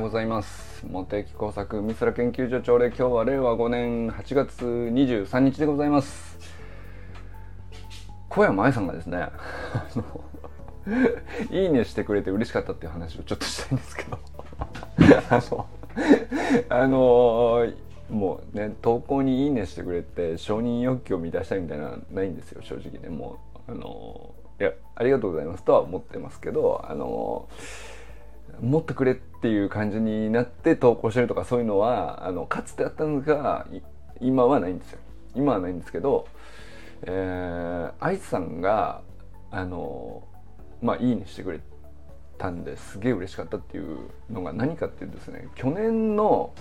ようございます。茂木工作美空研究所長で今日は令和5年8月23日でございます。小山愛さんがですねいいねしてくれて嬉しかったっていう話をちょっとしたいんですけど。あのあのもうね投稿に「いいね」してくれて承認欲求を満たしたいみたいなないんですよ正直ね。もうあのいやありがとうございますとは思ってますけどあの持ってくれっていう感じになって投稿してるとかそういうのはあのかつてあったんですが今はないんですよ。今はないんですけど、えー、愛さんがあのまあいいねしてくれたんですげえ嬉しかったっていうのが何かっていうとですね去年の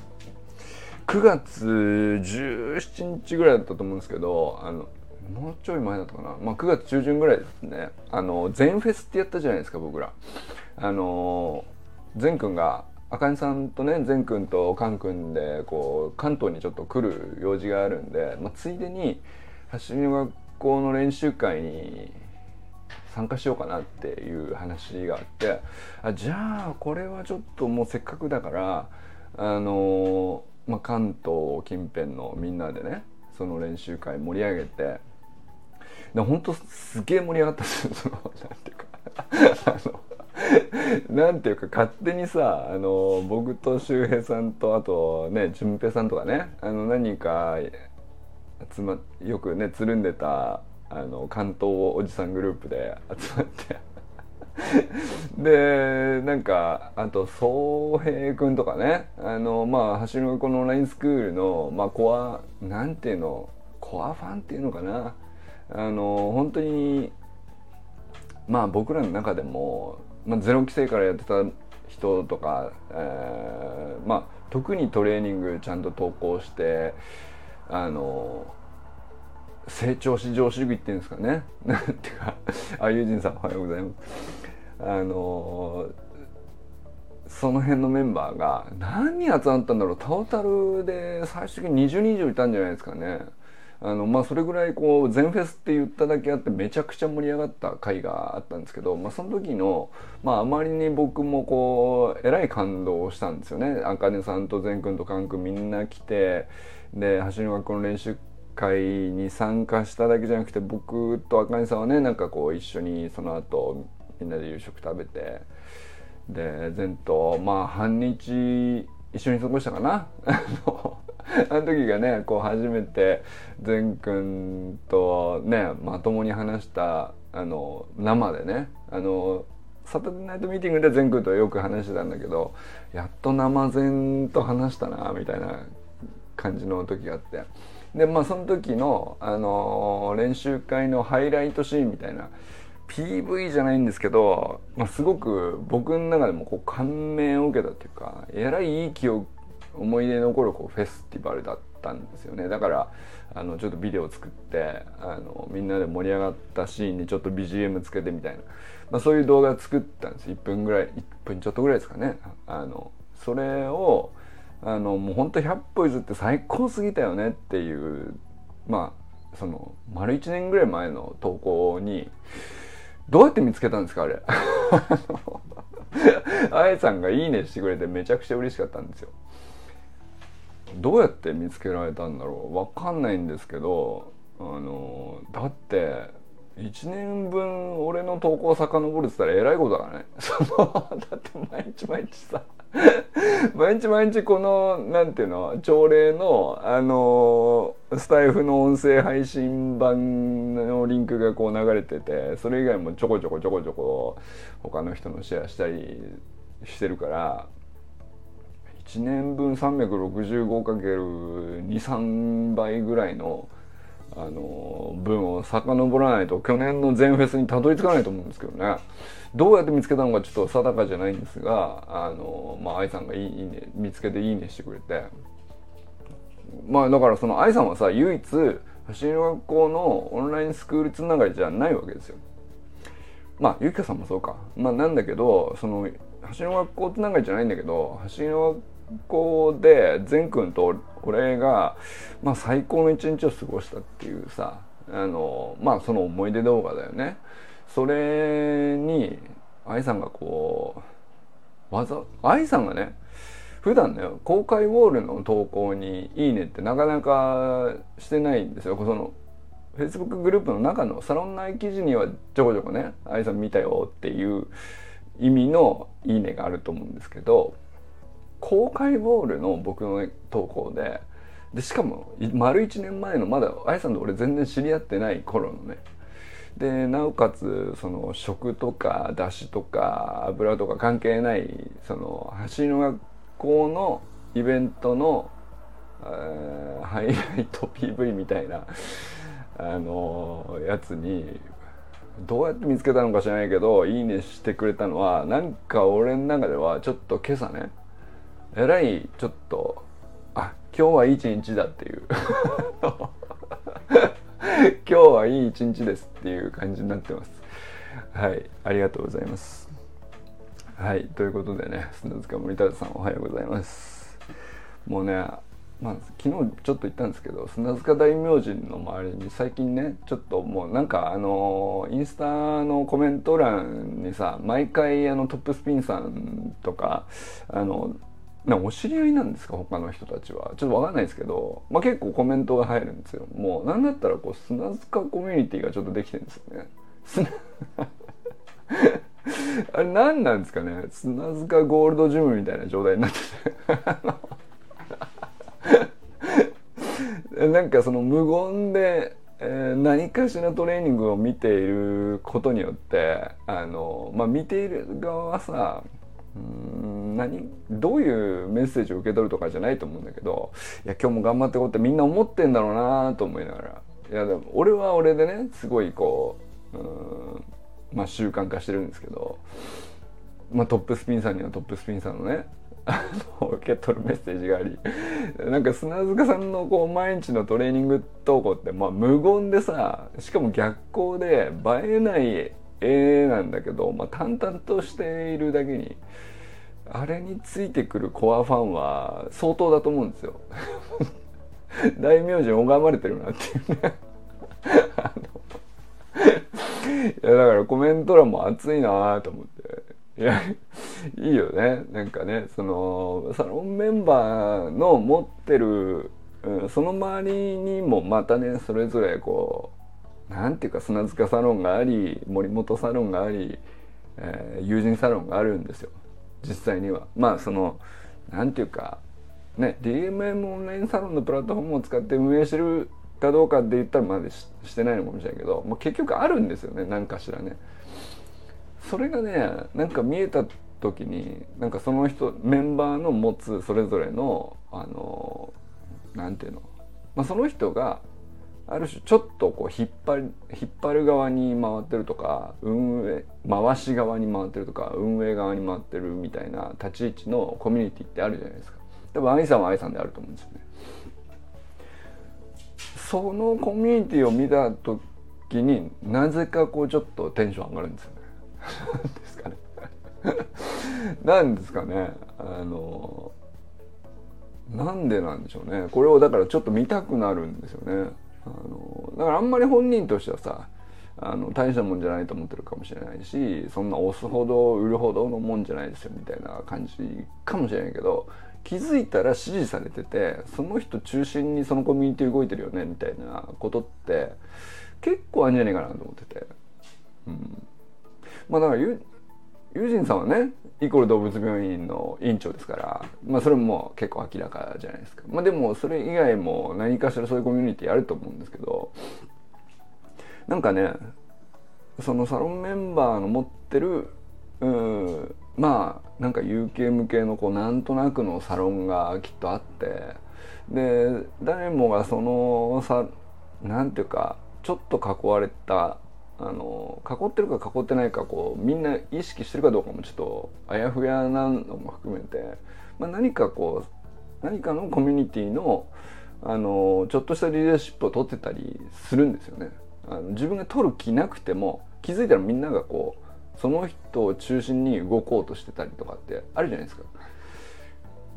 9月17日ぐらいだったと思うんですけどあのもうちょい前だったかな、まあ、9月中旬ぐらいですね。あの全フェスってやったじゃないですか僕ら。あの善くんがあかねさんとね善くんとカンくんでこう関東にちょっと来る用事があるんで、まあ、ついでに走りの学校の練習会に参加しようかなっていう話があってあじゃあこれはちょっともうせっかくだからあの、まあ、関東近辺のみんなでねその練習会盛り上げてで本当すげえ盛り上がったんですよそのなんていうか。あの なんていうか勝手にさあの僕と周平さんとあとね淳平さんとかねあの何か集まよくねつるんでたあの関東おじさんグループで集まって。でなんかあと宗平君とかねあのまあ橋のこのラインスクールの、まあ、コアなんていうのコアファンっていうのかな。あの本当にまあ僕らの中でもまあ、ゼロ規制からやってた人とか、えー、まあ特にトレーニングちゃんと投稿してあの成長至上主義っていうんですかね。な んていうかあ友人さんおはようございます。あのその辺のメンバーが何人集まったんだろう。トータルで最終的に20人以上いたんじゃないですかね。あのまあそれぐらいこう全フェスって言っただけあってめちゃくちゃ盛り上がった回があったんですけど、まあ、その時のまああまりに僕もこうえらい感動をしたんですよねあかねさんと善くんとかんくんみんな来てで走りの学校の練習会に参加しただけじゃなくて僕とあかねさんはねなんかこう一緒にその後みんなで夕食食べてで善とまあ半日一緒に過ごしたかな。あの時がねこう初めて善くんとねまともに話したあの生でねあのサタデーナイトミーティングで善くんとよく話してたんだけどやっと生善と話したなみたいな感じの時があって。でまあその時の、あの練習会のハイライトシーンみたいな PV じゃないんですけど、まあ、すごく僕の中でもこう感銘を受けたっていうかえらいいい記憶思い出残るこうフェスティバルだったんですよね。だからあのちょっとビデオ作ってあのみんなで盛り上がったシーンにちょっと BGM つけてみたいな、まあ、そういう動画作ったんです。1分ぐらい1分ちょっとぐらいですかね。あのそれをあのもうほんと百歩譲って最高すぎたよねっていうまあその丸1年ぐらい前の投稿にどうやって見つけたんですかあれ。あやさんが「いいね」してくれてめちゃくちゃ嬉しかったんですよ。どうやって見つけられたんだろうわかんないんですけどあのだって1年分俺の投稿遡るってったらえらいことだね。そのだって毎日毎日さ毎日毎日このなんていうの朝礼のあのスタイフの音声配信版のリンクがこう流れててそれ以外もちょこちょこちょこちょこ他の人のシェアしたりしてるから1年分 365×23 倍ぐらいのあの分を遡らないと去年の全フェスにたどり着かないと思うんですけどね。どうやって見つけたのかちょっと定かじゃないんですがあのまあ愛さんがいいね見つけていいねしてくれて。まあだからその愛さんはさ唯一走りの学校のオンラインスクールつながりじゃないわけですよ。まあゆきかさんもそうか。まあなんだけどその走りの学校つながりじゃないんだけど走りの学校で善くんと俺が、まあ、最高の一日を過ごしたっていうさあのまあその思い出動画だよね。それに愛さんがこうわざ愛さんがね普段ね公開ウォールの投稿に「いいね」ってなかなかしてないんですよ。その Facebook グループの中のサロン内記事にはちょこちょこね「愛さん見たよ」っていう意味の「いいね」があると思うんですけど公開ウォールの僕の、投稿ででしかも丸1年前のまだ愛さんと俺全然知り合ってない頃のね。でなおかつその食とかだしとか油とか関係ないその走りの学校のイベントの、えー、ハイライト PV みたいなあのやつにどうやって見つけたのか知らないけどいいねしてくれたのはなんか俺の中ではちょっと今朝ねえらいちょっとあ今日はいい一日だっていう。今日はいい一日ですっていう感じになってます。はいありがとうございます。はいということでね砂塚森田さんおはようございます。もうねまあ、昨日ちょっと言ったんですけど砂塚大明神の周りに最近ねちょっともうなんかあのインスタのコメント欄にさ毎回あのトップスピンさんとかあのなお知り合いなんですか？他の人たちは。ちょっと分かんないですけど、まあ、結構コメントが入るんですよ。もうなんだったらこう砂塚コミュニティがちょっとできてるんですよね。あれ何なんですかね？砂塚ゴールドジムみたいな状態になってて。なんかその無言で、えー、何かしらトレーニングを見ていることによってあの、まあ、見ている側はさうん何？どういうメッセージを受け取るとかじゃないと思うんだけどいや今日も頑張ってこうってみんな思ってんだろうなと思いながら。いやでも俺は俺でねすごいこううんまあ習慣化してるんですけど、まあ、トップスピンさんにはトップスピンさんのね受け取るメッセージがありなんか砂塚さんのこう毎日のトレーニング投稿って、まあ、無言でさしかも逆光で映えない絵なんだけど、まあ、淡々としているだけにあれについてくるコアファンは相当だと思うんですよ。大名人拝まれてるなっていう。ね いやだからコメント欄も熱いなと思って。いやいいよね。なんかねそのサロンメンバーの持ってる、うん、その周りにもまたねそれぞれこうなんていうか砂塚サロンがあり森本サロンがあり、えー、友人サロンがあるんですよ。実際には。まあそのなんていうかね DMM オンラインサロンのプラットフォームを使って運営してるかどうかって言ったらまだしてないのかもしれないけど、まあ、結局あるんですよね何かしらね。それがねなんか見えた時になんかその人メンバーの持つそれぞれのあのなんていうの、まあ、その人がある種ちょっとこう引っ張引っ張る側に回ってるとか運営回し側に回ってるとか運営側に回ってるみたいな立ち位置のコミュニティってあるじゃないですか。多分愛さんは愛さんであると思うんですよね。そのコミュニティを見た時になぜかこうちょっとテンション上がるんですよね。ですかね。なんですかね。あのなんでなんでしょうね。これをだからちょっと見たくなるんですよね。あのだからあんまり本人としてはさあの大したもんじゃないと思ってるかもしれないしそんな押すほど売るほどのもんじゃないですよみたいな感じかもしれないけど気づいたら支持されててその人中心にそのコミュニティ動いてるよねみたいなことって結構あるんじゃないかなと思ってて、うん、まあだからユージンさんはねイコール動物病院の院長ですから、まあ、それも結構明らかじゃないですか、まあ、でもそれ以外も何かしらそういうコミュニティあると思うんですけどなんかねそのサロンメンバーの持ってるうんまあなんか有形無形のこうなんとなくのサロンがきっとあってで誰もがそのさなんていうかちょっと囲われたあの囲ってるか囲ってないかこうみんな意識してるかどうかもちょっとあやふやなのも含めて、まあ、何かこう何かのコミュニティのあのちょっとしたリーダーシップを取ってたりするんですよね。あの自分が取る気なくても気づいたらみんながこうその人を中心に動こうとしてたりとかってあるじゃないですか。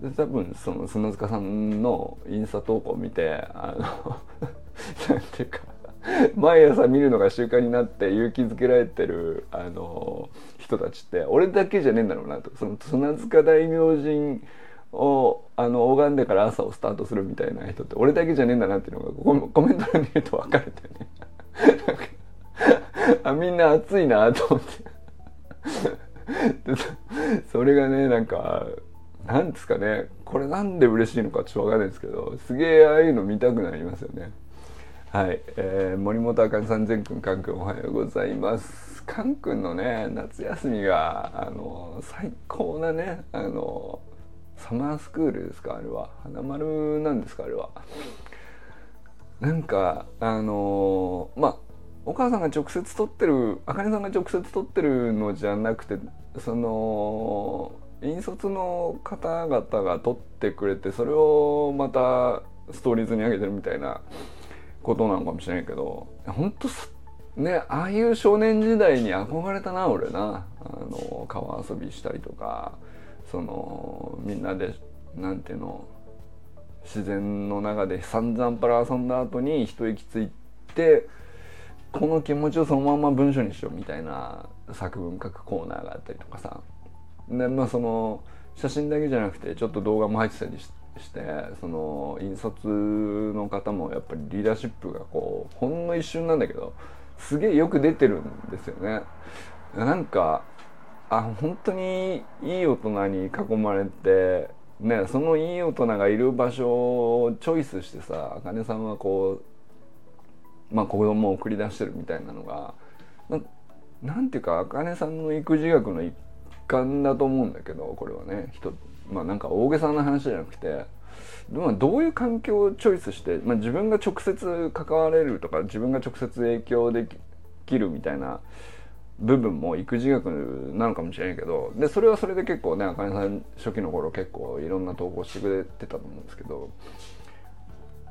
で多分その砂塚さんのインスタ投稿を見てあの なんていうか 毎朝見るのが習慣になって勇気づけられてるあの人たちって俺だけじゃねえんだろうなと。その砂塚大明神をあの拝んでから朝をスタートするみたいな人って俺だけじゃねえんだなっていうのがコメントで見ると分かるんだよね。あみんな暑いなと思って。それがねなんかなんですかね。これなんで嬉しいのかちょっとわかんないですけどすげえああいうの見たくなりますよね。はい、えー、森本あかねさん全くんかんくんおはようございます。かんくんのね夏休みがあの最高なねあのサマースクールですかあれは。花丸なんですかあれは。なんかあのまあお母さんが直接撮ってるあかねさんが直接撮ってるのじゃなくてその引率の方々が撮ってくれてそれをまたストーリーズに上げてるみたいなことなのかもしれないけど本当ねああいう少年時代に憧れたな俺な。あの川遊びしたりとかそのみんなでなんていうの自然の中で散々パラ遊んだ後に一息ついてこの気持ちをそのまま文章にしようみたいな作文書くコーナーがあったりとかさ。でまあその写真だけじゃなくてちょっと動画も入ってたりしてしてその引率の方もやっぱりリーダーシップがこうほんの一瞬なんだけどすげえよく出てるんですよね。なんかあ本当にいい大人に囲まれてねそのいい大人がいる場所をチョイスしてさあかねさんはこうまあ子供を送り出してるみたいなのがなんていうかあかねさんの育児学の一環だと思うんだけどこれはね人まあなんか大げさな話じゃなくてどういう環境をチョイスして、まあ、自分が直接関われるとか自分が直接影響できるみたいな部分も育児学なのかもしれないけどでそれはそれで結構ねあかねさん初期の頃結構いろんな投稿してくれてたと思うんですけど、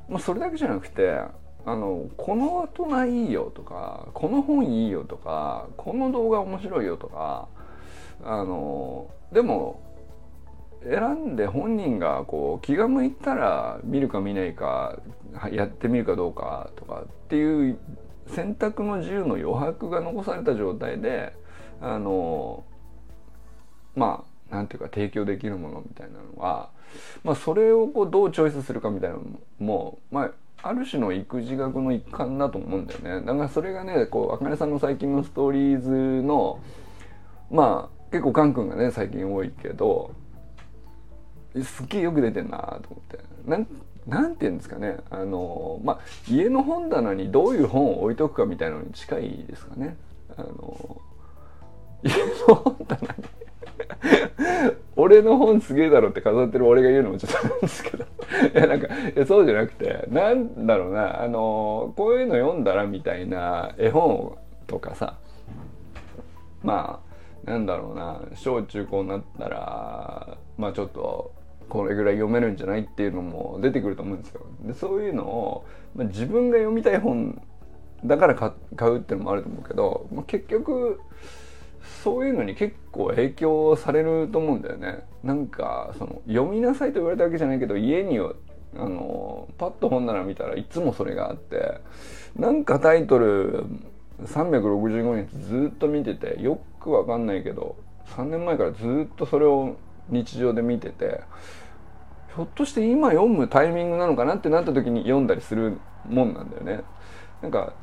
まあ、それだけじゃなくてあのこの大人いいよとかこの本いいよとかこの動画面白いよとかあのでも選んで本人がこう気が向いたら見るか見ないかやってみるかどうかとかっていう選択の自由の余白が残された状態であのまあなんていうか提供できるものみたいなのは、まあ、それをこうどうチョイスするかみたいなのも、まあ、ある種の育児学の一環だと思うんだよね。だからそれがねこうあかねさんの最近のストーリーズのまあ結構カン君がね最近多いけどすっげえよく出てんなと思って。なんなんて言うんですかね。あのまあ家の本棚にどういう本を置いとくかみたいなのに近いですかね。あの家の本棚に。俺の本すげえだろって飾ってる俺が言うのもちょっとなんですけど。いやなんかいやそうじゃなくてなんだろうな。あのこういうの読んだらみたいな絵本とかさ。まあなんだろうな。小中高になったらまあちょっとこれぐらい読めるんじゃないっていうのも出てくると思うんですよ。でそういうのを、まあ、自分が読みたい本だから買うっていうのもあると思うけど、まあ、結局そういうのに結構影響されると思うんだよね。なんかその読みなさいと言われたわけじゃないけど家にあのパッと本棚見たらいつもそれがあってなんかタイトル365日ずっと見ててよくわかんないけど3年前からずっとそれを日常で見ててひょっとして今読むタイミングなのかなってなった時に読んだりするもんなんだよね。なんか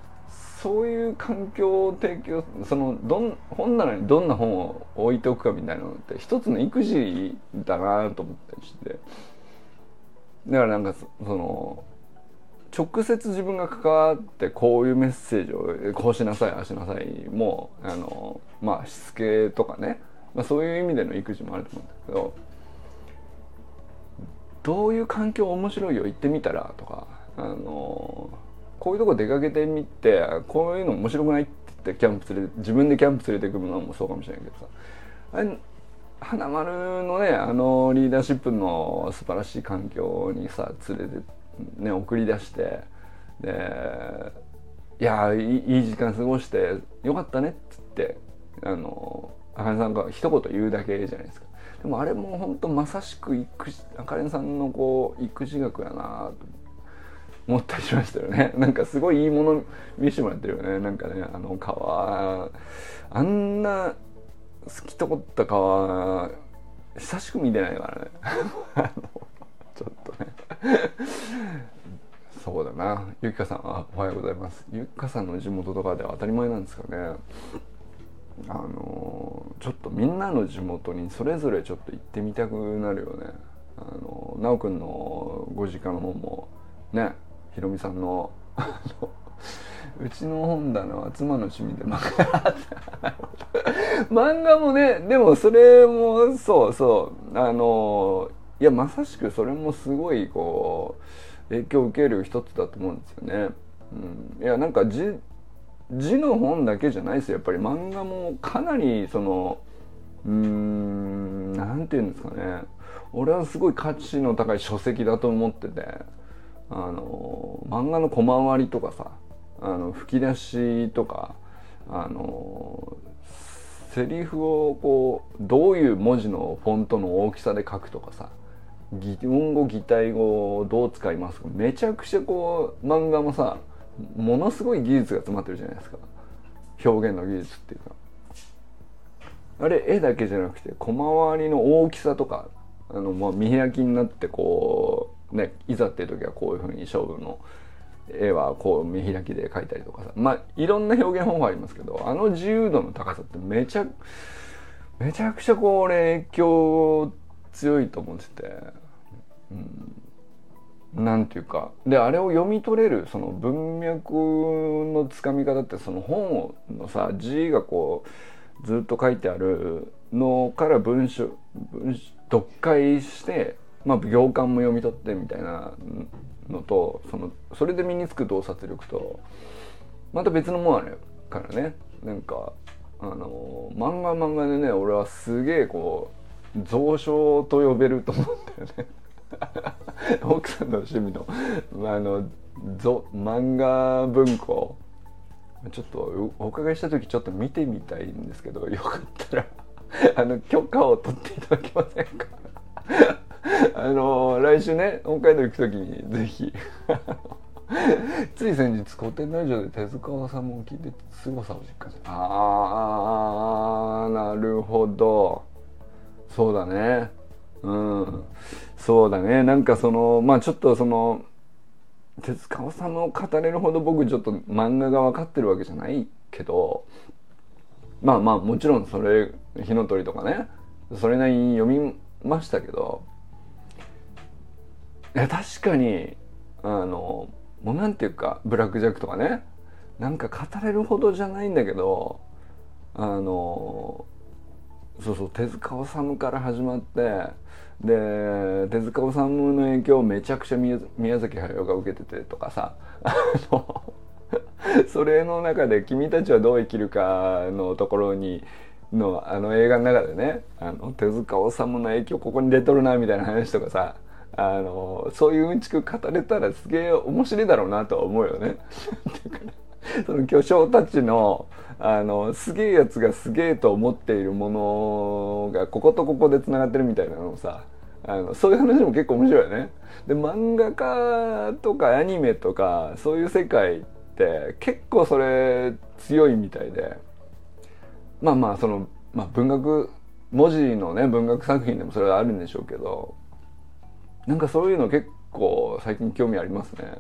そういう環境を提供そのどん本棚にどんな本を置いておくかみたいなのって一つの育児だなと思ったりして。だからなんかその直接自分が関わってこういうメッセージをこうしなさいああしなさいもあのまあしつけとかね、まあ、そういう意味での育児もあると思うんだけど。どういう環境面白いよ行ってみたらとかあのこういうとこ出かけてみてこういうの面白くないって言ってキャンプ連れ自分でキャンプ連れてくるのもそうかもしれないけどさ。あれ花丸のねあのリーダーシップの素晴らしい環境にさ連れてね、送り出してでいやいい時間過ごしてよかったねっつってあのあかねさんが一言言うだけじゃないですか。でもあれも本当まさしく育あかねさんのこう育児学やなと思ったりしましたよね。なんかすごいいいもの見せてもらってるよね。なんかねあの川あんな透き通った川久しく見てないからね。ちょっとね。そうだな。ゆきかさんあおはようございます。ゆきかさんの地元とかでは当たり前なんですかね。あのちょっとみんなの地元にそれぞれちょっと行ってみたくなるよね。あの奈くんのご実家の方もねひろみさんのうちの本棚は妻の趣味で漫画漫画もねでもそれもそうそう。あのいやまさしくそれもすごいこう影響を受ける一つだと思うんですよね。うん、いやなんか字字の本だけじゃないですよ。やっぱり漫画もかなりそのうんなんて言うんですかね。俺はすごい価値の高い書籍だと思っててあの漫画の小回りとかさあの吹き出しとかあのセリフをこうどういう文字のフォントの大きさで書くとかさ擬音語擬態語をどう使いますか。めちゃくちゃこう漫画もさものすごい技術が詰まってるじゃないですか。表現の技術っていうか。あれ絵だけじゃなくて小回りの大きさとかあの、まあ、見開きになってこうねいざっていう時はこういうふうに勝負の絵はこう見開きで描いたりとかさ。まあいろんな表現方法ありますけどあの自由度の高さってめちゃめちゃくちゃこれ影響強いと思ってて、うん、なんていうかであれを読み取れるその文脈のつかみ方ってその本のさ字がこうずっと書いてあるのから文章文読解してまあ、行間も読み取ってみたいなのとそのそれで身につく洞察力とまた別のものあるからね。なんかあの漫画漫画でね俺はすげえこう蔵書と呼べると思うんだよね。奥さんの趣味のまああの漫画文庫。ちょっとお伺いした時ちょっと見てみたいんですけどよかったら あの許可を取っていただけませんか？あの来週ね北海道行く時にぜひ。つい先日古典ラジオで手塚治虫を聞いて凄さを実感したあーなるほど。そうだね。うん。そうだね。なんかそのまあちょっとその手塚治虫を語れるほど僕ちょっと漫画が分かってるわけじゃないけどまあまあもちろんそれ火の鳥とかねそれなりに読みましたけどいや確かにあのもうなんていうかブラック・ジャックとかねなんか語れるほどじゃないんだけどあのそうそう手塚治虫から始まってで手塚治虫の影響をめちゃくちゃ宮崎駿が受けててとかさ。それの中で「君たちはどう生きるか」のところにのあの映画の中でね。あの手塚治虫の影響ここに出とるなみたいな話とかさ。あのそういううんちく語れたらすげえ面白いだろうなとは思うよね。その巨匠たちのあのすげえやつがすげえと思っているものがこことここでつながってるみたいなのをさあのそういう話も結構面白いよね。で漫画家とかアニメとかそういう世界って結構それ強いみたいで。まあまあその、まあ、文学文字のね文学作品でもそれはあるんでしょうけどなんかそういうの結構最近興味ありますね。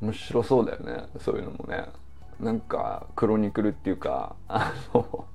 面白そうだよねそういうのもね。なんかクロニクルっていうかあの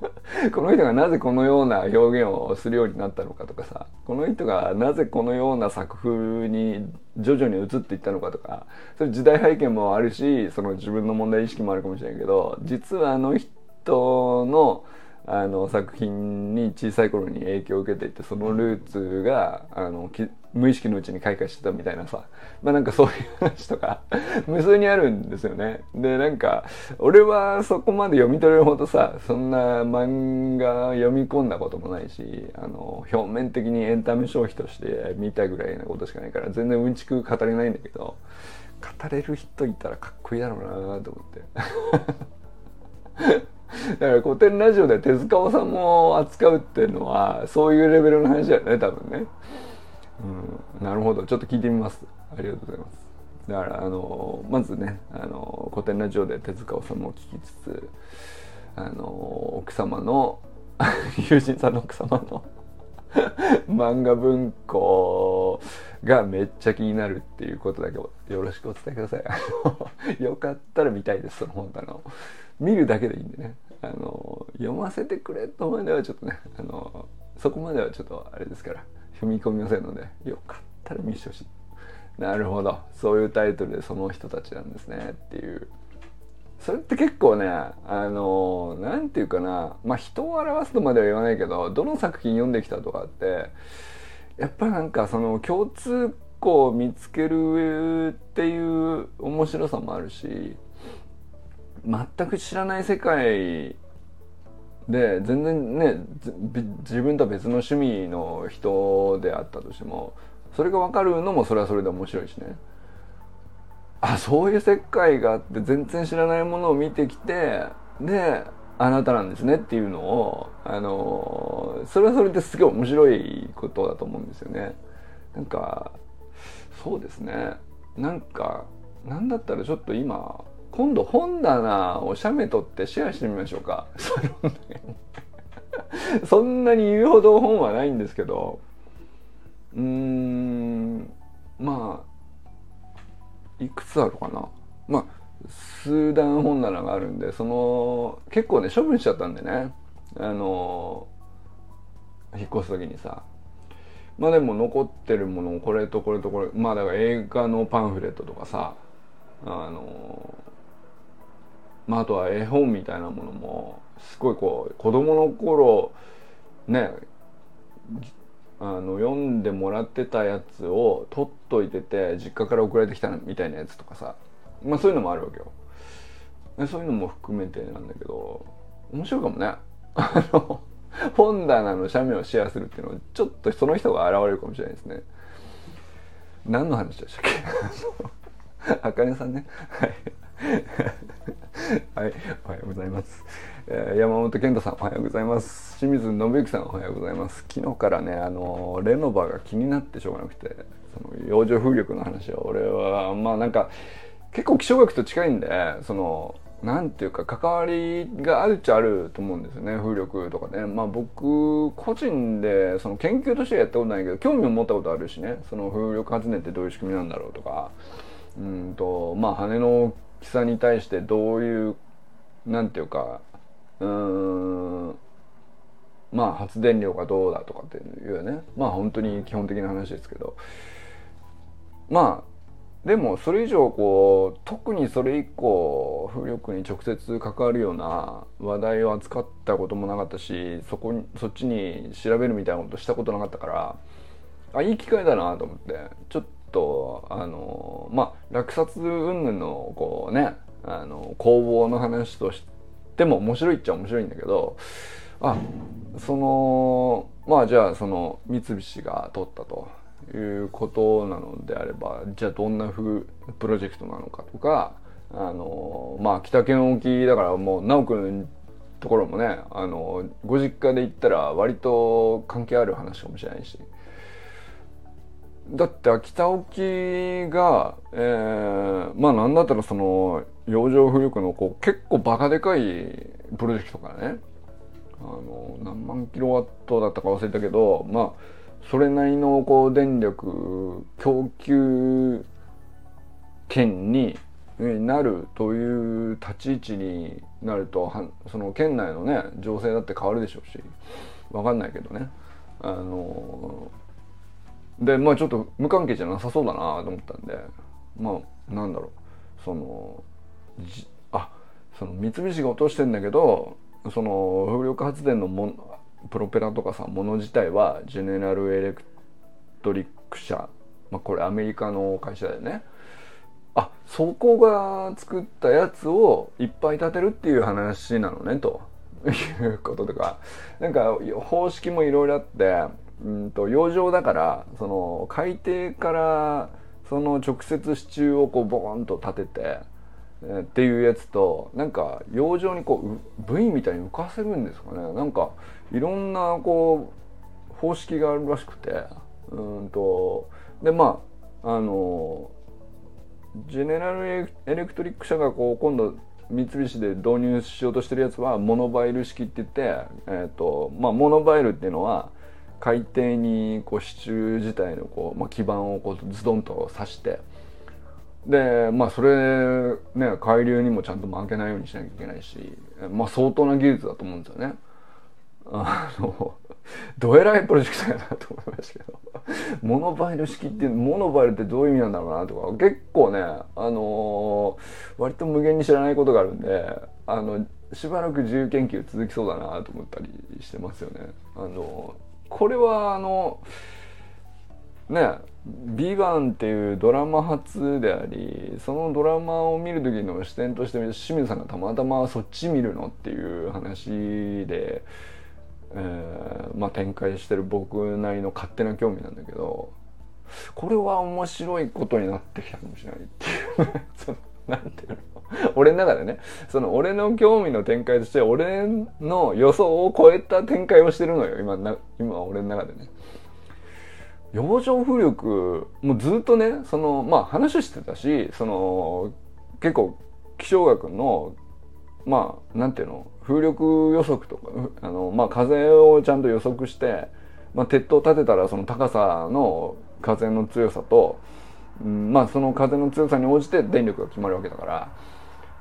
この人がなぜこのような表現をするようになったのかとかさこの人がなぜこのような作風に徐々に移っていったのかとかそれ時代背景もあるしその自分の問題意識もあるかもしれないけど実はあの人のあの作品に小さい頃に影響を受けていてそのルーツがあの無意識のうちに開花してたみたいなさ。まあなんかそういう話とか 無数にあるんですよね。でなんか俺はそこまで読み取れるほどさそんな漫画読み込んだこともないしあの表面的にエンタメ消費として見たぐらいなことしかないから全然うんちく語れないんだけど語れる人いたらかっこいいだろうなと思って。だから古典ラジオで手塚治虫を扱うっていうのはそういうレベルの話だよね多分ね。うん、なるほどちょっと聞いてみますありがとうございますだからあのまずねあの古典ラジオで手塚治虫を聞きつつあの奥様の 友人さんの奥様の 漫画文庫がめっちゃ気になるっていうことだけよろしくお伝えください。よかったら見たいです、その本棚を。見るだけでいいんでね。あの、読ませてくれとまではちょっとね、あの、そこまではちょっとあれですから、踏み込みませんので、よかったら見せてほしい。なるほど。そういうタイトルでその人たちなんですねっていうそれって結構ねあの何て言うかなまあ人を表すとまでは言わないけどどの作品読んできたとかってやっぱなんかその共通項を見つけるっていう面白さもあるし全く知らない世界で全然ね自分とは別の趣味の人であったとしてもそれが分かるのもそれはそれで面白いしね。あそういう世界があって全然知らないものを見てきてであなたなんですねっていうのをあのそれはそれですげえ面白いことだと思うんですよね。なんかそうですねなんかなんだったらちょっと今今度本棚を写メ取ってシェアしてみましょうか。そんなに言うほど本はないんですけど。うーん。まあいくつあるかな。まあ数段本棚があるんでその結構ね処分しちゃったんでね。あの引っ越す時にさ。まあでも残ってるものをこれとこれとこれ。まあだから映画のパンフレットとかさ。あのまああとは絵本みたいなものもすごいこう子供の頃ねあの読んでもらってたやつを取っといてて実家から送られてきたみたいなやつとかさまあそういうのもあるわけよ。でそういうのも含めてなんだけど面白いかもね。あの本棚の写メをシェアするっていうのはちょっとその人が現れるかもしれないですね。何の話でしたっけ？あかねさんね。はい。はいおはようございます。え、山本健太さんおはようございます。清水信之さんおはようございます。昨日からねあのレノバが気になってしょうがなくてその洋上風力の話は俺はまあなんか結構気象学と近いんでそのなんていうか関わりがあるっちゃあると思うんですよね風力とかね。まあ僕個人でその研究としてはやったことないけど興味を持ったことあるしね。その風力発電ってどういう仕組みなんだろうとか。うんとまあ羽の大きさに対してどういうなんていうかうんまあ発電量がどうだとかっていうね。まあ本当に基本的な話ですけど。まあでもそれ以上こう特にそれ以降風力に直接関わるような話題を扱ったこともなかったしそこにそっちに調べるみたいなことしたことなかったからあいい機会だなと思って。ちょっととあのまあ落札云々のこうねあの工房の話としても面白いっちゃ面白いんだけどあそのまあじゃあその三菱が取ったということなのであればじゃあどんな風プロジェクトなのかとかあのまあ北県沖だからもう直くんところもねあのご実家で言ったら割と関係ある話かもしれないしだって秋田沖が、えー、まあなんだったらその洋上風力のこう結構バカでかいプロジェクトからねあの何万キロワットだったか忘れたけどまあそれなりのこう電力供給権になるという立ち位置になるとその県内のね情勢だって変わるでしょうし分かんないけどね。あのでまあちょっと無関係じゃなさそうだなと思ったんで。まあなんだろう。そのあその三菱が落としてんだけどその風力発電のもプロペラとかさもの自体はジェネラルエレクトリック社、まあ、これアメリカの会社だよね。あそこが作ったやつをいっぱい建てるっていう話なのねと。いうこととか。なんか方式もいろいろあってうんと洋上だからその海底からその直接支柱をこうボーンと立ててっていうやつとなんか洋上にこう部位みたいに浮かせるんですかね。なんかいろんなこう方式があるらしくてうんとでまああのジェネラルエレクトリック社がこう今度三菱で導入しようとしてるやつはモノバイル式って言って、えーとまあ、モノバイルっていうのは海底にこう支柱自体のこう、まあ、基板をこうズドンと刺してでまあそれね海流にもちゃんと負けないようにしなきゃいけないし、まあ、相当な技術だと思うんですよね。あの どえらいプロジェクトやなと思いましたけど モノバイル式ってモノバイルってどういう意味なんだろうなとか結構ねあのー、割と無限に知らないことがあるんであのしばらく自由研究続きそうだなと思ったりしてますよね。あのこれはあのね「ビバンっていうドラマ初でありそのドラマを見る時の視点として清水さんがたまたまそっち見るのっていう話で。えー、まあ、展開してる僕なりの勝手な興味なんだけどこれは面白いことになってきたかもしれないっていう そのなんていうの？俺の中でねその俺の興味の展開として俺の予想を超えた展開をしてるのよ今な今俺の中でね。洋上風力もうずっとねそのまあ話してたしその結構気象学のまあなんていうの風力予測とかあの、まあ、風をちゃんと予測して、まあ、鉄塔立てたらその高さの風の強さと、うん、まあその風の強さに応じて電力が決まるわけだから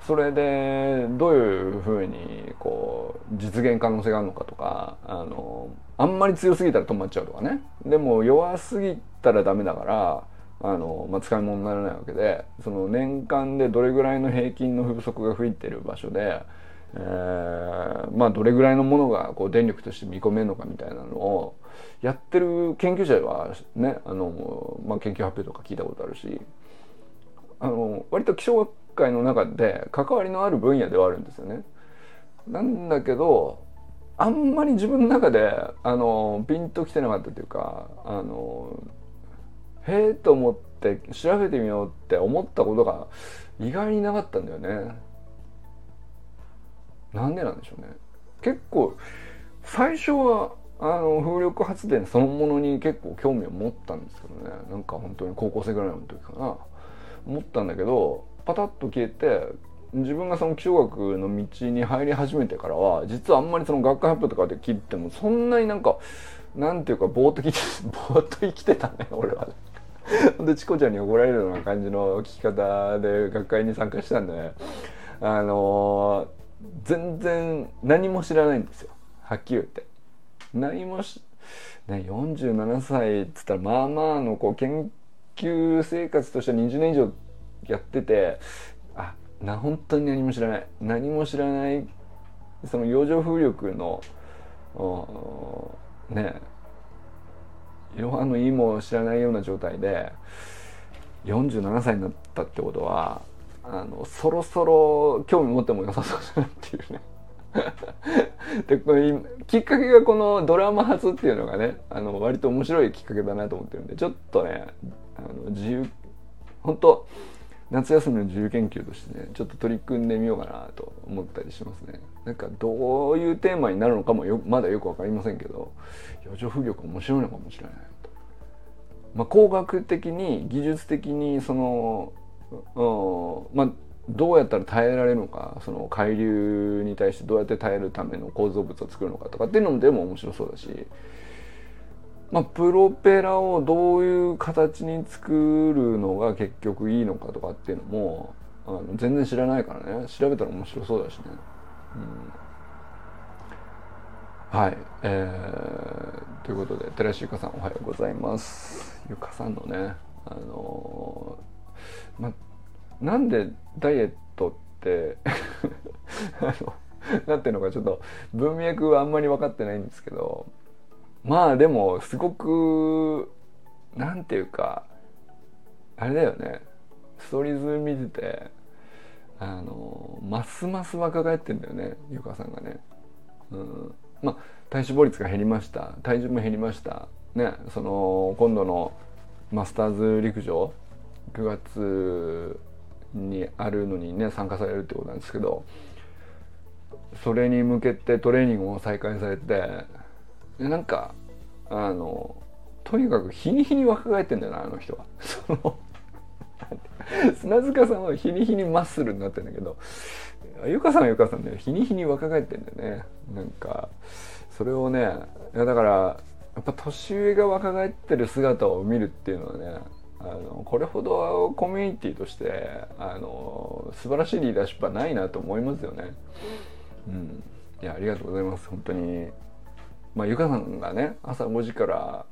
それでどういうふうにこう実現可能性があるのかとかあのあんまり強すぎたら止まっちゃうとかね。でも弱すぎたらダメだからあの、まあ、使い物にならないわけでその年間でどれぐらいの平均の風速が吹いてる場所でえー、まあどれぐらいのものがこう電力として見込めるのかみたいなのをやってる研究者はねあの、まあ、研究発表とか聞いたことあるしあの割と気象学会の中で関わりのある分野ではあるんですよね。なんだけどあんまり自分の中であのピンときてなかったというかあのへえと思って調べてみようって思ったことが意外になかったんだよね。なんでなんでしょうね結構最初はあの風力発電そのものに結構興味を持ったんですけどねなんか本当に高校生ぐらいの時かな思ったんだけどパタッと消えて自分がその気象学の道に入り始めてからは実はあんまりその学会発表とかで聞いてもそんなになんかなんていうかぼーっと ーっと生きてたね 俺は。ね。でチコちゃんに怒られるような感じの聞き方で学会に参加したんで、ね、あのー全然何も知らないんですよ。はっきり言って。何もし、ね、47歳っつったらまあまあのこう研究生活としては20年以上やっててあな本当に何も知らない。何も知らないその洋上風力のねいろはの意も知らないような状態で47歳になったってことはあのそろそろ興味持っても良さそうだなっていうね。でこれきっかけがこのドラマ初っていうのがねあの割と面白いきっかけだなと思ってるんでちょっとねあの自由本当夏休みの自由研究としてねちょっと取り組んでみようかなと思ったりしますね。なんかどういうテーマになるのかもよまだよく分かりませんけど余剰風力面白いのかもしれないと、まあ、工学的に技術的にそのうんまあどうやったら耐えられるのかその海流に対してどうやって耐えるための構造物を作るのかとかっていうのもでも面白そうだし、まあ、プロペラをどういう形に作るのが結局いいのかとかっていうのもあの全然知らないからね調べたら面白そうだしね。うん、はい、えー、ということで寺石ゆかさんおはようございます。ゆかさんのねあのーま、なんでダイエットって あのなんていうのかちょっと文脈はあんまり分かってないんですけどまあでもすごくなんていうかあれだよね。ストーリーズ見ててあのますます若返ってんだよねゆかさんがね。うん、まあ体脂肪率が減りました。体重も減りました。ねその今度のマスターズ陸上9月にあるのにね参加されるってことなんですけどそれに向けてトレーニングも再開されてでなんかあのとにかく日に日に若返ってんだよなあの人は。その砂塚さんは日に日にマッスルになってんだけどゆかさんはゆかさんで日に日に若返ってんだよねなんかそれをねいやだからやっぱ年上が若返ってる姿を見るっていうのはねあのこれほどコミュニティとしてあの素晴らしいリーダーシップはないなと思いますよね。うん、いやありがとうございます本当に。まあ、ゆかさんがね朝5時から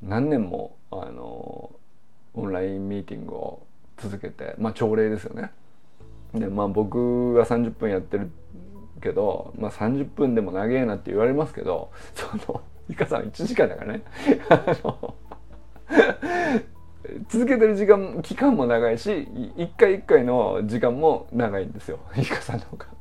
何年もあのオンラインミーティングを続けてまあ朝礼ですよね。でまあ僕は30分やってるけど、まあ、30分でも長えなって言われますけどそのゆかさん1時間だからね続けてる時間期間も長いし一回一回の時間も長いんですよゆかさんの方が。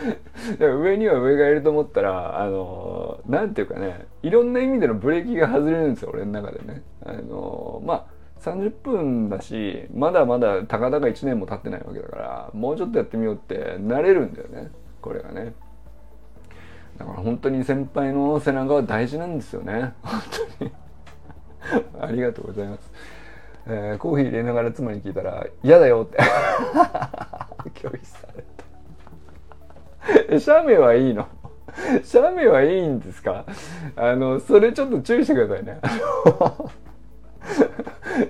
上には上がいると思ったらあのなんていうかねいろんな意味でのブレーキが外れるんですよ俺の中でね。あのまあ30分だしまだまだたかだか1年も経ってないわけだからもうちょっとやってみようってなれるんだよねこれがね。だから本当に先輩の背中は大事なんですよね本当に ありがとうございます。えー、コーヒー入れながら妻に聞いたら「嫌だよ」って 拒否された 写メはいいの？写メはいいんですか？あのそれちょっと注意してくださいね。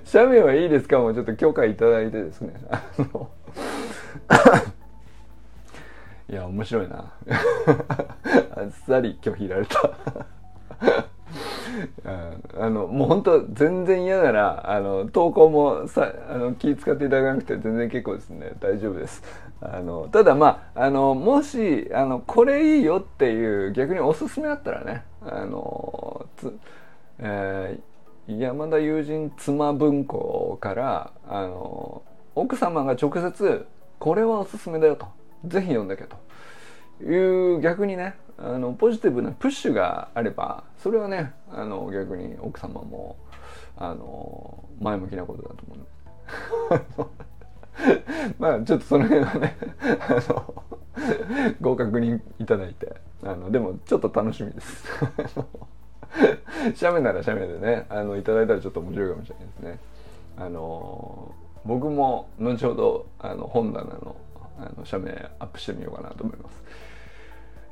写メはいいですか？もうちょっと許可いただいてですね。あのいや面白いな。あっさり拒否られた。あのもう本当全然嫌ならあの投稿もさあの気使っていただかなくて全然結構ですね。大丈夫です。あのただまああのもしあのこれいいよっていう逆におすすめあったらねあのつ、えー、山田友人妻文庫からあの奥様が直接これはおすすめだよとぜひ読んだけという逆にねあのポジティブなプッシュがあればそれはねあの逆に奥様もあの前向きなことだと思う。まあちょっとその辺はねあのご確認いただいてあのでもちょっと楽しみです。写メなら写メでねあのいただいたらちょっと面白いかもしれないですね。あの僕も後ほどあの本棚のあの写メアップしてみようかなと思います。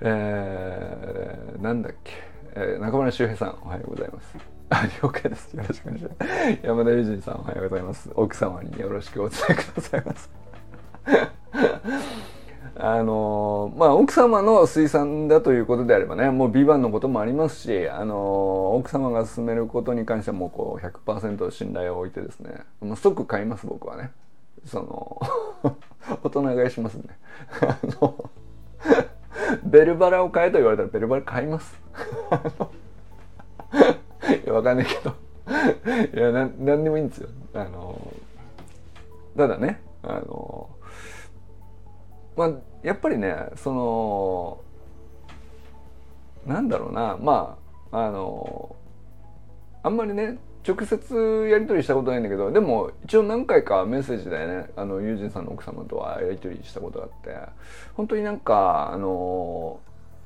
えー、なんだっけ、えー、中村修平さんおはようございます。あ、了解です。よろしくお願いします。山田裕二さんおはようございます。奥様によろしくお伝えくださいます。あのまあ奥様の水産だということであればねもうビバンのこともありますし、あの奥様が進めることに関してはもうこう100%信頼を置いてですねもう即買います僕はねその 大人買いしますねあの ベルバラを買えと言われたらベルバラ買います。いやわかんないけど。いやななんでもいいんですよ。あのただねあのまあやっぱりねそのなんだろうなまああのあんまりね直接やり取りしたことないんだけどでも一応何回かメッセージでね。あの友人さんの奥様とはやり取りしたことがあって。本当になんかあの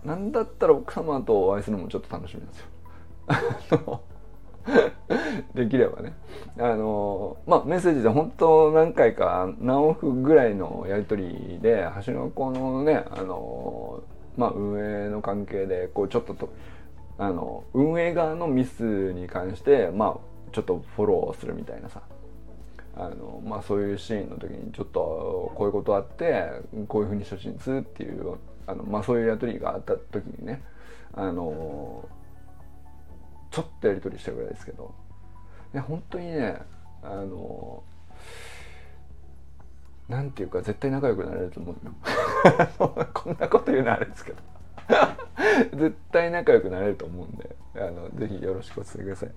なんだったら奥様とお会いするのもちょっと楽しみなんですよ。できればね。あのまあメッセージで本当何回か何往復ぐらいのやり取りで橋の子のねあのまあ運営の関係でこうちょっととあの運営側のミスに関してまあちょっとフォローするみたいなさ。あのまあそういうシーンの時にちょっとこういうことあってこういうふうに処置するっていうあのまあそういうやり取りがあった時にねあのちょっとやり取りしたぐらいですけど。いや本当にねあのなんていうか絶対仲良くなれると思うよ。こんなこと言うのはあれですけど。絶対仲良くなれると思うんであのぜひよろしくお伝えください。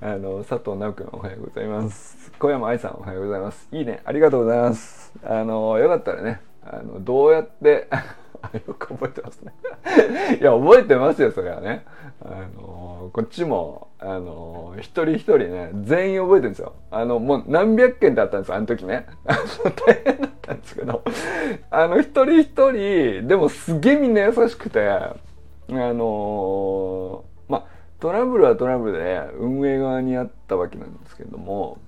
あの佐藤直君おはようございます。小山愛さんおはようございます。いいね。ありがとうございます。あのよかったらねあのどうやって よく覚えてますね。いや覚えてますよそれはね。あのこっちもあの一人一人ね全員覚えてるんですよ。あのもう何百件だったんですよあの時ね。大変だったんですけど。あの一人一人でもすげえみんな優しくてあのまあトラブルはトラブルで運営側にあったわけなんですけども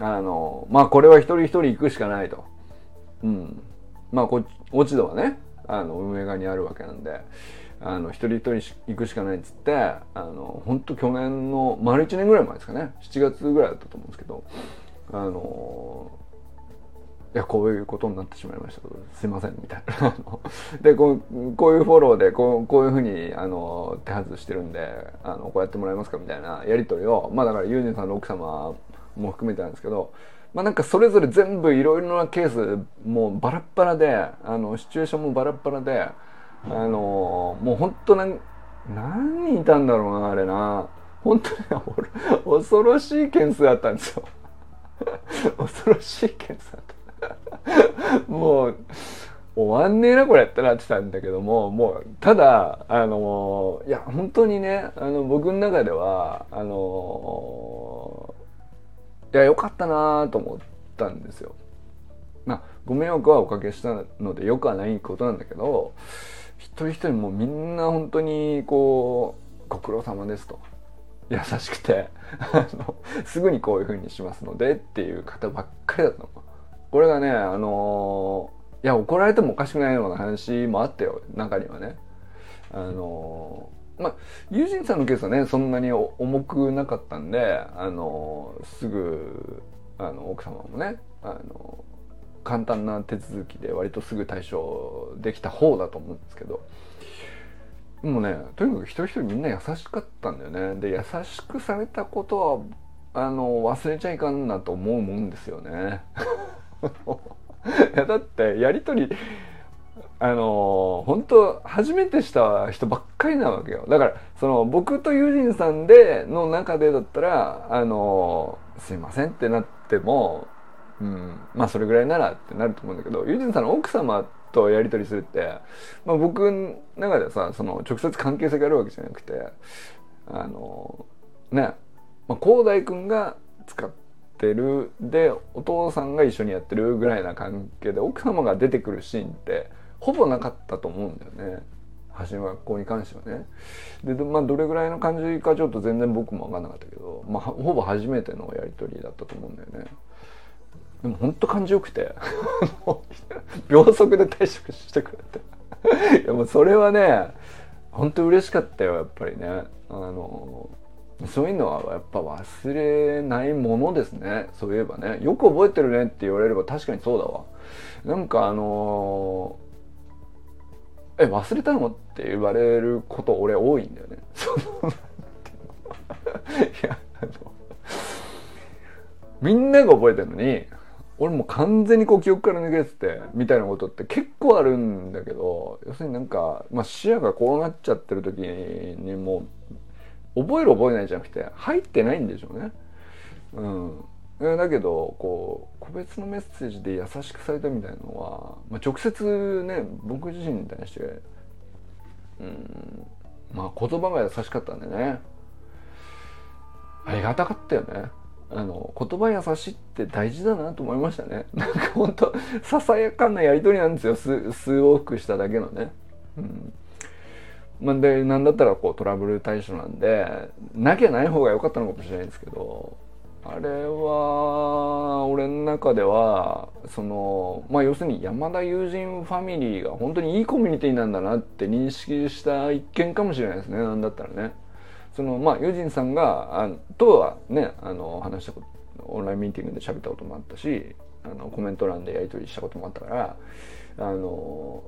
あのまあこれは一人一人行くしかないと。うん。まあこ落ち度はねあの運営側にあるわけなんで。あの一人一人行くしかないっつってあの本当去年の丸1年ぐらい前ですかね7月ぐらいだったと思うんですけどあのいやこういうことになってしまいました。すいませんみたいな。でこうこういうフォローでこうこういうふうにあの手外してるんであのこうやってもらえますかみたいなやり取りをまあだからユージンさんの奥様も含めてなんですけどまあなんかそれぞれ全部いろいろなケースもうバラッバラであのシチュエーションもバラッバラであのもう本当なん何人いたんだろうなあれな。本当に 恐ろしい件数あったんですよ。恐ろしい件数あった。もう終わんねえなこれってなってたんだけどももうただあのいや本当にねあの僕の中ではあのいや良かったなと思ったんですよ。まあご迷惑はおかけしたのでよくはないことなんだけど一人一人もうみんな本当にこうご苦労様ですと優しくてすぐにこういう風にしますのでっていう方ばっかりだったのこれがねあのいや怒られてもおかしくないような話もあったよ中にはね。あのまあ友人さんのケースはねそんなに重くなかったんであのすぐあの奥様もねあの簡単な手続きで割とすぐ対処できた方だと思うんですけど。もうねとにかく一人一人みんな優しかったんだよね。で優しくされたことはあの忘れちゃいかんなと思うもんですよね。いやだってやり取りあの本当初めてした人ばっかりなわけよ。だからその僕と友人さんでの中でだったらあのすいませんってなってもうん、まあそれぐらいならってなると思うんだけどユージンさんの奥様とやり取りするって、まあ、僕の中ではさその直接関係性があるわけじゃなくてあのね、まあ、広大君が使ってるでお父さんが一緒にやってるぐらいな関係で奥様が出てくるシーンってほぼなかったと思うんだよね。橋の学校に関してはね。で、まあ、どれぐらいの感じかちょっと全然僕も分かんなかったけど、まあ、ほぼ初めてのやり取りだったと思うんだよね。でも本当感じよくて 秒速で退職してくれていやもうそれはね本当嬉しかったよやっぱりねあのそういうのはやっぱ忘れないものですね。そういえばね。よく覚えてるねって言われれば確かにそうだわ。なんかあのえ忘れたのって言われること俺多いんだよね。いやあのみんなが覚えてるのに俺も完全にこう記憶から抜けててみたいなことって結構あるんだけど要するになんか、まあ、視野がこうなっちゃってる時にもう覚える覚えないじゃなくて入ってないんでしょうね。うん、だけどこう個別のメッセージで優しくされたみたいなのは、まあ、直接ね僕自身に対して、うん、まあ言葉が優しかったんでね。ありがたかったよね。あの言葉優しいって大事だなと思いましたね。なんかほんとささやかなやり取りなんですよ。数往復しただけのね。うん。まあ、でなんだったらこうトラブル対処なんでなきゃない方が良かったのかもしれないんですけどあれは俺の中ではそのまあ要するに山田友人ファミリーが本当にいいコミュニティなんだなって認識した一件かもしれないですねなんだったらね。そのまあユジンさんがあとはねあの話したことオンラインミーティングで喋ったこともあったしあのコメント欄でやり取りしたこともあったからあの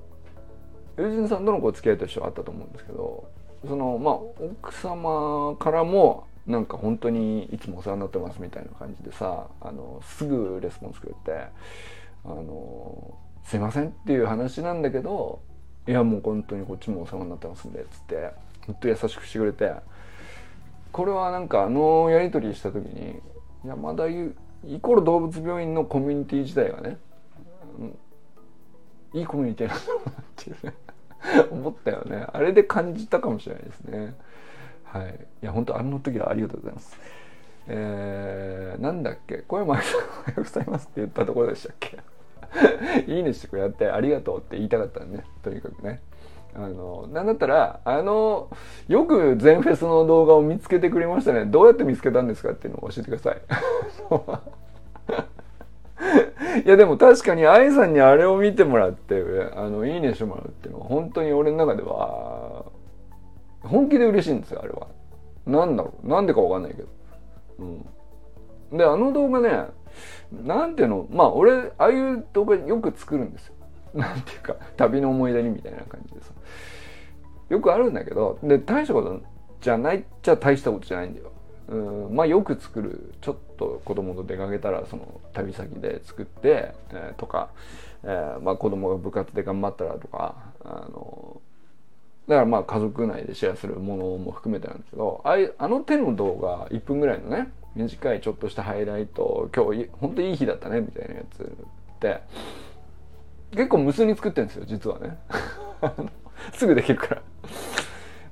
ユジンさんとのこう付き合いとしてはあったと思うんですけどそのまあ奥様からもなんか本当にいつもお世話になってますみたいな感じでさあのすぐレスポンスくれてあのすいませんっていう話なんだけどいやもう本当にこっちもお世話になってますんでっつって本当優しくしてくれてこれはなんかあのやり取りした時に山田ゆイコール動物病院のコミュニティ自体がね、いいコミュニティなんだろうなっていうね。思ったよね。あれで感じたかもしれないですね。はい。いや本当あの時はありがとうございます。えー、なんだっけ？小山さんおはようございますって言ったところでしたっけ？いいねしてくれてありがとうって言いたかったね。とにかくね。あの、なんだったら、あの、よく全フェスの動画を見つけてくれましたね。どうやって見つけたんですかっていうのを教えてください。いやでも確かに愛さんにあれを見てもらってあのいいねしてもらうっていうのは本当に俺の中では本気で嬉しいんですよあれは。なんだろうなんでかわかんないけど。うん、であの動画ねなんていうのまあ俺ああいう動画よく作るんですよ。なんていうか旅の思い出にみたいな感じでさ。よくあるんだけどで大したことじゃないっちゃ大したことじゃないんだよ。うんまあよく作るちょっと子供と出かけたらその旅先で作って、えー、とか、えーまあ、子供が部活で頑張ったらとかあのだからまあ家族内でシェアするものも含めてなんですけどああの手の動画1分ぐらいのね短いちょっとしたハイライト今日本当いい日だったねみたいなやつって結構無数に作ってるんですよ実はね。すぐできるから。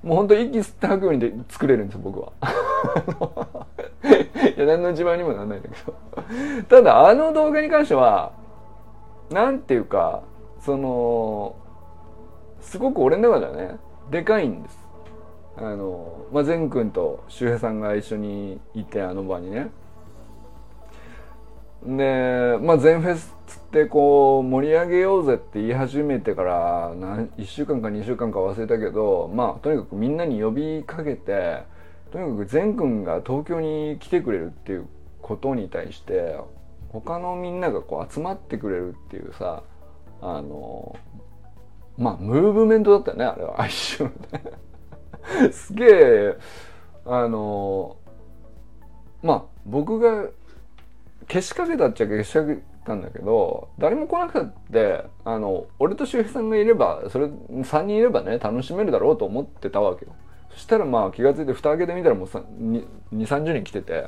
もう本当息吸って吐くようにで作れるんですよ僕は。いや何の自慢にもならないんだけど。ただあの動画に関してはなんていうかそのすごく俺の中ではねでかいんです。あの、まあ、善くんと周平さんが一緒にいてあの場にね。で、まあ、全フェスってこう盛り上げようぜって言い始めてから何1週間か2週間か忘れたけどまあとにかくみんなに呼びかけてとにかく善くんが東京に来てくれるっていうことに対して他のみんながこう集まってくれるっていうさあのまあムーブメントだったよねあれは。一瞬 すげえあのまあ僕が消しかけたっちゃ消しかけたんだけど誰も来なくてあの俺と周平さんがいればそれ3人いればね楽しめるだろうと思ってたわけよ。したらまあ気が付いて蓋開けてみたらもう2 3 0人来てて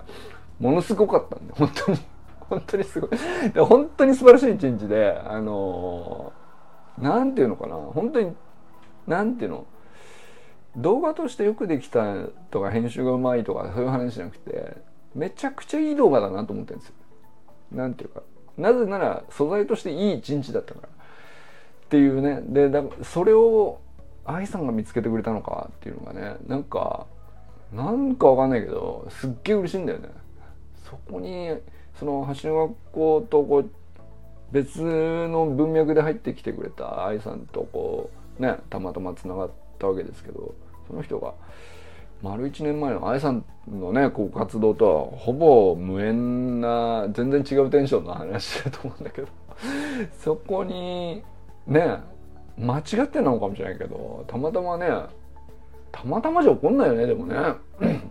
ものすごかったんで本当に。本当にすごい。で本当に素晴らしい一日であの何て言うのかな。本当に何て言うの。動画としてよくできたとか編集がうまいとかそういう話じゃなくてめちゃくちゃいい動画だなと思ってるんですよ。なんていうか。なぜなら素材としていい一日だったから。っていうね。でだそれを愛さんが見つけてくれたのかっていうのがねなんかなんかわかんないけどすっげえ嬉しいんだよね。そこにその橋の学校とこう別の文脈で入ってきてくれた愛さんとこうねたまたまつながったわけですけどその人が丸1年前の愛さんのねこう活動とはほぼ無縁な全然違うテンションの話だと思うんだけどそこにね間違ってんのかもしれないけどたまたまねたまたまじゃ起こんないよねでもね。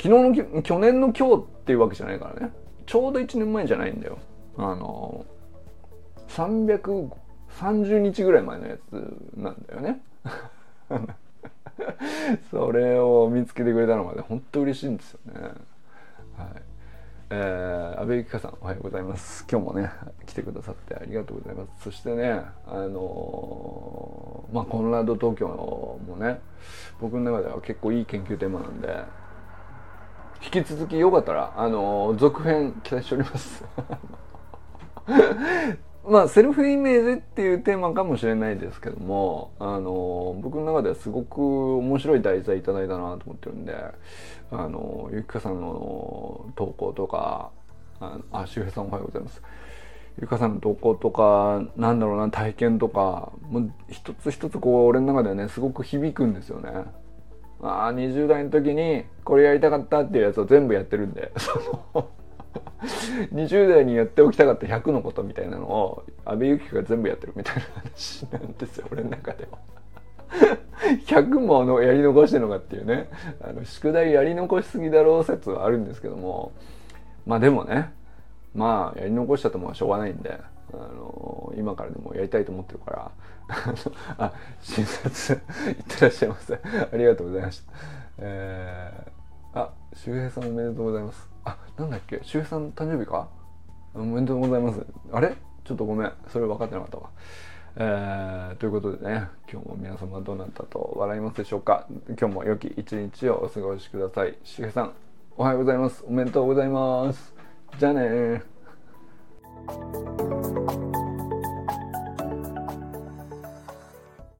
昨日の去年の今日っていうわけじゃないからね。ちょうど1年前じゃないんだよ。あの330日ぐらい前のやつなんだよね。それを見つけてくれたのがね本当嬉しいんですよね。はいえー、安倍ゆきかさんおはようございます。今日もね来てくださってありがとうございます。そしてねあのー、まあコンラード東京もね僕の中では結構いい研究テーマなんで引き続きよかったらあのー、続編期待しております。まあセルフイメージっていうテーマかもしれないですけどもあの僕の中ではすごく面白い題材いただいたなと思ってるんであのゆきかさんの投稿とかああ周平さんおはようございますゆかさんの投稿とかなんだろうな体験とかもう一つ一つこう俺の中ではねすごく響くんですよね。ああ20代の時にこれやりたかったっていうやつを全部やってるんで20代にやっておきたかった100のことみたいなのを阿部由紀子が全部やってるみたいな話なんですよ俺の中では。100ものやり残してるのかっていうね。あの宿題やり残しすぎだろう説はあるんですけども。まあでもねまあやり残しちゃってもしょうがないんであの今からでもやりたいと思ってるから。あ診察いってらっしゃいませ。ありがとうございました。えー、あ周平さんおめでとうございます。あなんだっけ？周平さん誕生日か？おめでとうございます。あれ？ちょっとごめん。それ分かってなかったわ。えー、ということでね今日も皆様どうなったと笑いますでしょうか？今日も良き一日をお過ごしください。周平さんおはようございます。おめでとうございます。じゃあね